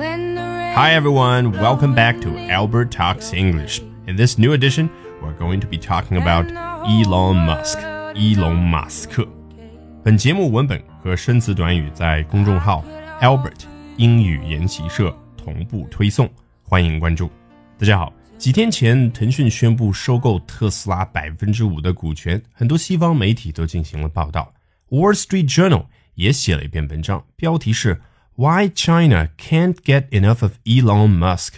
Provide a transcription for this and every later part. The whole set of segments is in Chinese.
Hi everyone, welcome back to Albert Talks English. In this new edition, we're going to be talking about Elon Musk. 伊隆马斯克。本节目文本和生词短语在公众号 Albert 英语研习社同步推送，欢迎关注。大家好，几天前腾讯宣布收购特斯拉百分之五的股权，很多西方媒体都进行了报道。Wall Street Journal 也写了一篇文章，标题是 Why China Can't Get Enough of Elon Musk？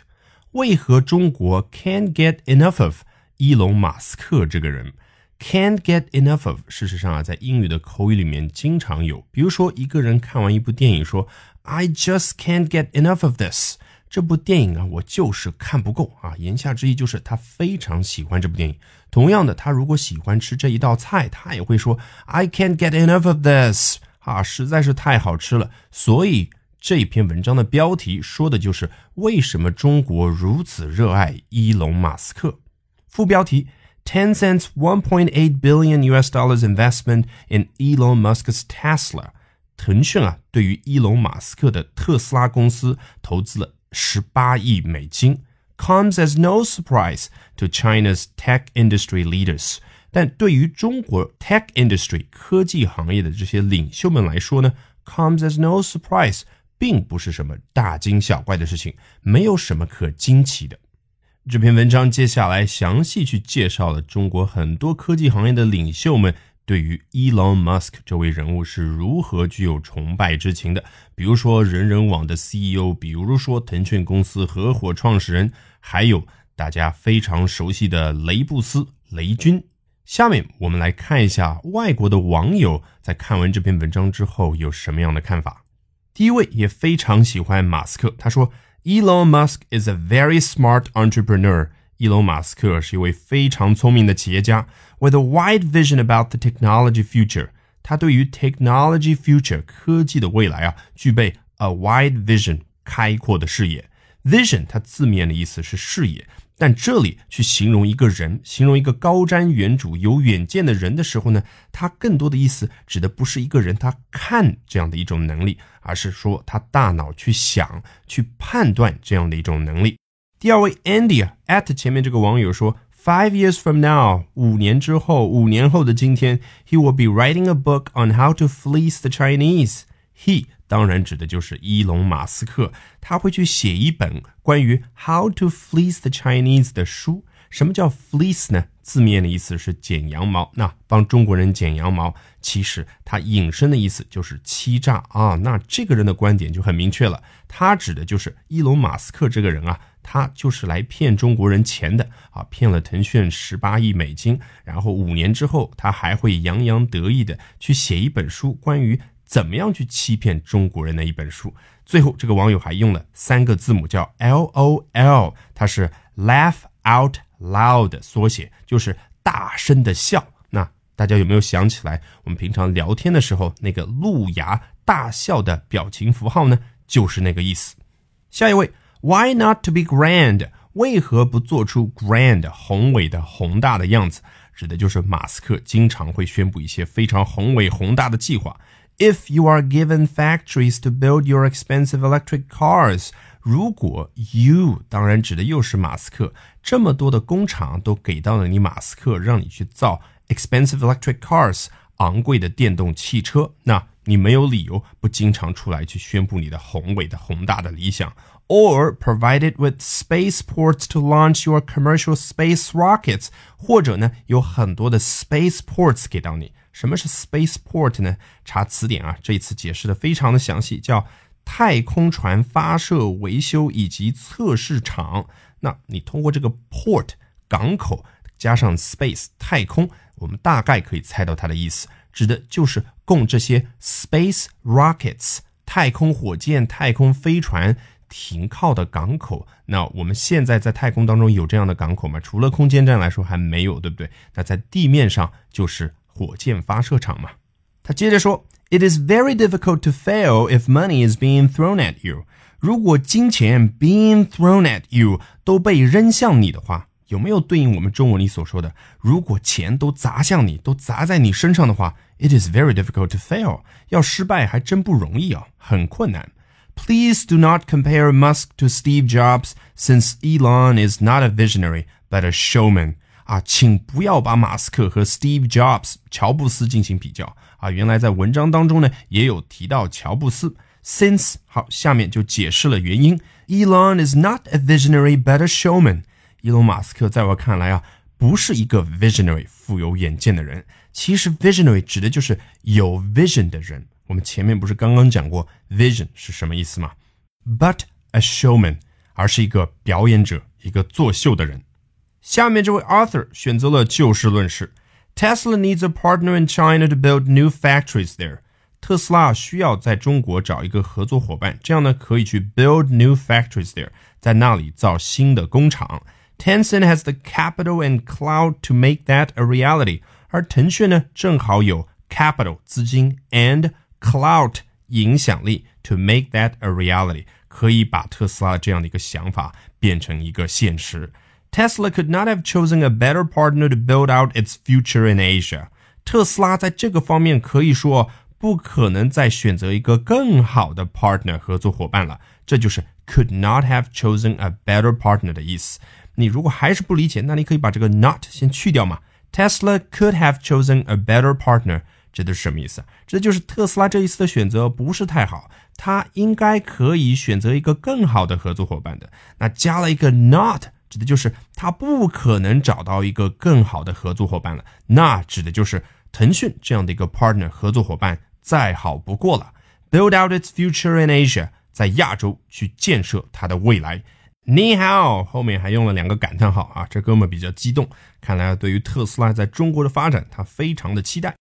为何中国 Can't Get Enough of 伊隆马斯克这个人？Can't get enough of。事实上啊，在英语的口语里面经常有，比如说一个人看完一部电影说，I just can't get enough of this。这部电影啊，我就是看不够啊。言下之意就是他非常喜欢这部电影。同样的，他如果喜欢吃这一道菜，他也会说，I can't get enough of this。啊，实在是太好吃了。所以。这篇文章的标题说的就是为什么中国如此热爱伊隆马斯克。副标题：Tencent's 1.8 billion US dollars investment in Elon Musk's Tesla。腾讯啊，对于伊隆马斯克的特斯拉公司投资了十八亿美金，comes as no surprise to China's tech industry leaders。但对于中国 tech industry 科技行业的这些领袖们来说呢，comes as no surprise。 并不是什么大惊小怪的事情，没有什么可惊奇的。这篇文章接下来详细去介绍了中国很多科技行业的领袖们对于 Elon Musk 这位人物是如何具有崇拜之情的。比如说人人网的 CEO，比如说腾讯公司合伙创始人，还有大家非常熟悉的雷布斯雷军。下面我们来看一下外国的网友在看完这篇文章之后有什么样的看法。第一位也非常喜欢马斯克，他说：“Elon Musk is a very smart entrepreneur。”伊隆马斯克是一位非常聪明的企业家，with a wide vision about the technology future。他对于 technology future 科技的未来啊，具备 a wide vision 开阔的视野。vision 它字面的意思是视野。 但这里去形容一个人，形容一个高瞻远瞩、有远见的人的时候呢，他更多的意思指的不是一个人他看这样的一种能力，而是说他大脑去想、去判断这样的一种能力。第二位 Andy at 前面这个网友说，Five years from now，五年之后，五年后的今天，he will be writing a book on how to fleece the Chinese。He 当然指的就是伊隆马斯克，他会去写一本关于 How to Fleece the Chinese 的书。什么叫 fleece 呢？字面的意思是剪羊毛。那帮中国人剪羊毛，其实它引申的意思就是欺诈啊。那这个人的观点就很明确了，他指的就是伊隆马斯克这个人啊，他就是来骗中国人钱的啊，骗了腾讯十八亿美金，然后五年之后，他还会洋洋得意的去写一本书，关于。怎么样去欺骗中国人的一本书？最后，这个网友还用了三个字母叫 L O L，它是 laugh out loud 缩写，就是大声的笑。那大家有没有想起来，我们平常聊天的时候那个露牙大笑的表情符号呢？就是那个意思。下一位，Why not to be grand？为何不做出 grand 宏伟的宏大的样子？指的就是马斯克经常会宣布一些非常宏伟宏大的计划。If you are given factories to build your expensive electric cars，如果 you 当然指的又是马斯克，这么多的工厂都给到了你马斯克，让你去造 expensive electric cars，昂贵的电动汽车，那你没有理由不经常出来去宣布你的宏伟的宏大的理想。Or provided with spaceports to launch your commercial space rockets，或者呢有很多的 spaceports 给到你。 什么是 spaceport 呢？查词典啊，这一次解释的非常的详细，叫太空船发射、维修以及测试场。那你通过这个 port 港口加上 space 太空，我们大概可以猜到它的意思，指的就是供这些 space rockets 太空火箭、太空飞船停靠的港口。那我们现在在太空当中有这样的港口吗？除了空间站来说还没有，对不对？那在地面上就是。火箭发射场嘛。他接着说：“It is very difficult to fail if money is being thrown at you。如果金钱 being thrown at you 都被扔向你的话，有没有对应我们中文里所说的，如果钱都砸向你，都砸在你身上的话，it is very difficult to fail。要失败还真不容易啊，很困难。 Please do not compare Musk to Steve Jobs, since Elon is not a visionary but a showman. 啊，请不要把马斯克和 Steve Jobs 乔布斯进行比较啊！原来在文章当中呢，也有提到乔布斯。Since 好，下面就解释了原因。Elon is not a visionary but a showman。伊隆马斯克在我看来啊，不是一个 visionary 富有远见的人。其实 visionary 指的就是有 vision 的人。我们前面不是刚刚讲过 vision 是什么意思吗？But a showman，而是一个表演者，一个作秀的人。下面这位 Arthur 选择了就事论事。Tesla needs a partner in China to build new factories there。特斯拉需要在中国找一个合作伙伴，这样呢可以去 build new factories there，在那里造新的工厂。Tencent has the capital and cloud to make that a reality。而腾讯呢正好有 capital 资金 and cloud 影响力 to make that a reality，可以把特斯拉这样的一个想法变成一个现实。 Tesla could not have chosen a better partner to build out its future in Asia。特斯拉在这个方面可以说不可能再选择一个更好的 partner 合作伙伴了。这就是 could not have chosen a better partner 的意思。你如果还是不理解，那你可以把这个 not 先去掉嘛。Tesla could have chosen a better partner，这都是什么意思？这就是特斯拉这一次的选择不是太好，他应该可以选择一个更好的合作伙伴的。那加了一个 not。指的就是他不可能找到一个更好的合作伙伴了。那指的就是腾讯这样的一个 partner 合作伙伴再好不过了。Build out its future in Asia，在亚洲去建设它的未来。你好，后面还用了两个感叹号啊，这哥们比较激动，看来对于特斯拉在中国的发展，他非常的期待。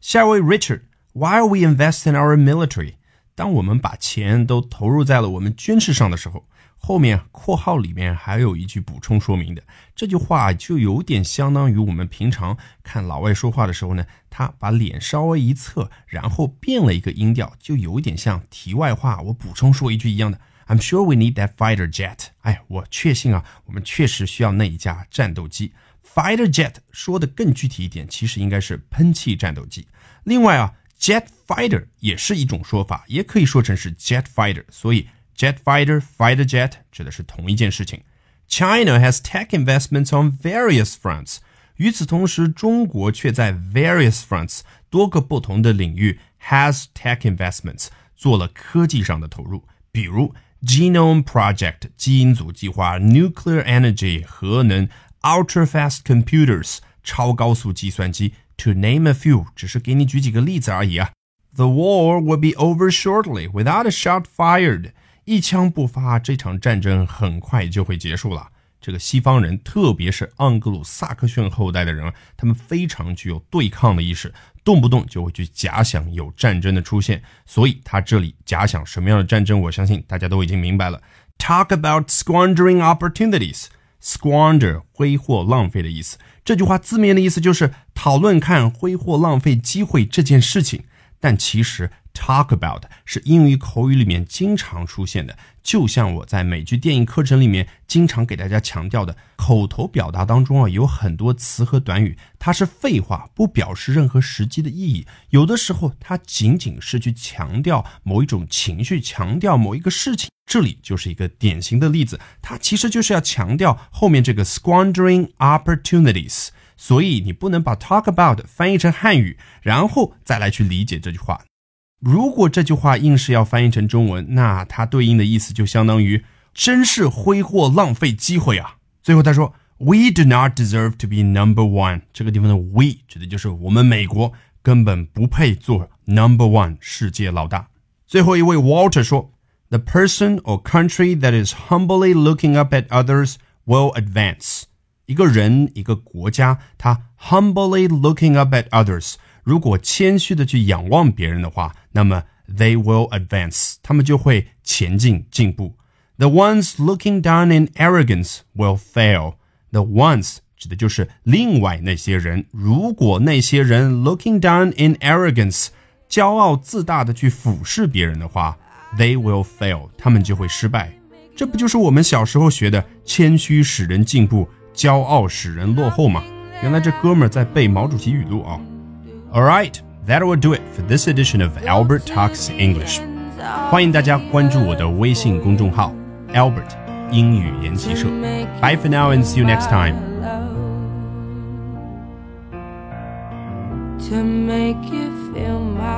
下一位 Richard，While we invest in our military，当我们把钱都投入在了我们军事上的时候。后面括号里面还有一句补充说明的，这句话就有点相当于我们平常看老外说话的时候呢，他把脸稍微一侧，然后变了一个音调，就有点像题外话，我补充说一句一样的。I'm sure we need that fighter jet。哎，我确信啊，我们确实需要那一架战斗机。Fighter jet 说的更具体一点，其实应该是喷气战斗机。另外啊，jet fighter 也是一种说法，也可以说成是 jet fighter，所以。Jet fighter, fighter jet 指的是同一件事情。China has tech investments on various fronts。与此同时，中国却在 various fronts 多个不同的领域 has tech investments 做了科技上的投入，比如 Genome Project 基因组计划、Nuclear Energy 核能、Ultra Fast Computers 超高速计算机，to name a few，只是给你举几个例子而已啊。The war will be over shortly without a shot fired。 一枪不发，这场战争很快就会结束了。这个西方人，特别是盎格鲁撒克逊后代的人，他们非常具有对抗的意识，动不动就会去假想有战争的出现。所以他这里假想什么样的战争，我相信大家都已经明白了。Talk about squandering opportunities，squander 挥霍浪费的意思。这句话字面的意思就是讨论看挥霍浪费机会这件事情，但其实。Talk about 是英语口语里面经常出现的，就像我在美剧电影课程里面经常给大家强调的，口头表达当中啊有很多词和短语，它是废话，不表示任何实际的意义。有的时候它仅仅是去强调某一种情绪，强调某一个事情。这里就是一个典型的例子，它其实就是要强调后面这个 squandering opportunities。所以你不能把 talk about 翻译成汉语，然后再来去理解这句话。如果这句话硬是要翻译成中文，那它对应的意思就相当于“真是挥霍浪费机会啊”。最后他说：“We do not deserve to be number one。”这个地方的 “we” 指的就是我们美国根本不配做 number one 世界老大。最后一位 Walter 说：“The person or country that is humbly looking up at others will advance。”一个人、一个国家，他 humbly looking up at others。如果谦虚的去仰望别人的话，那么 they will advance，他们就会前进进步。The ones looking down in arrogance will fail. The ones 指的就是另外那些人。如果那些人 looking down in arrogance，骄傲自大的去俯视别人的话，they will fail，他们就会失败。这不就是我们小时候学的“谦虚使人进步，骄傲使人落后嘛。原来这哥们儿在背毛主席语录啊。All right, that will do it for this edition of Albert Talks English。欢迎大家关注我的微信公众号 Albert 英语研习社。Bye for now and see you next time. To make you feel my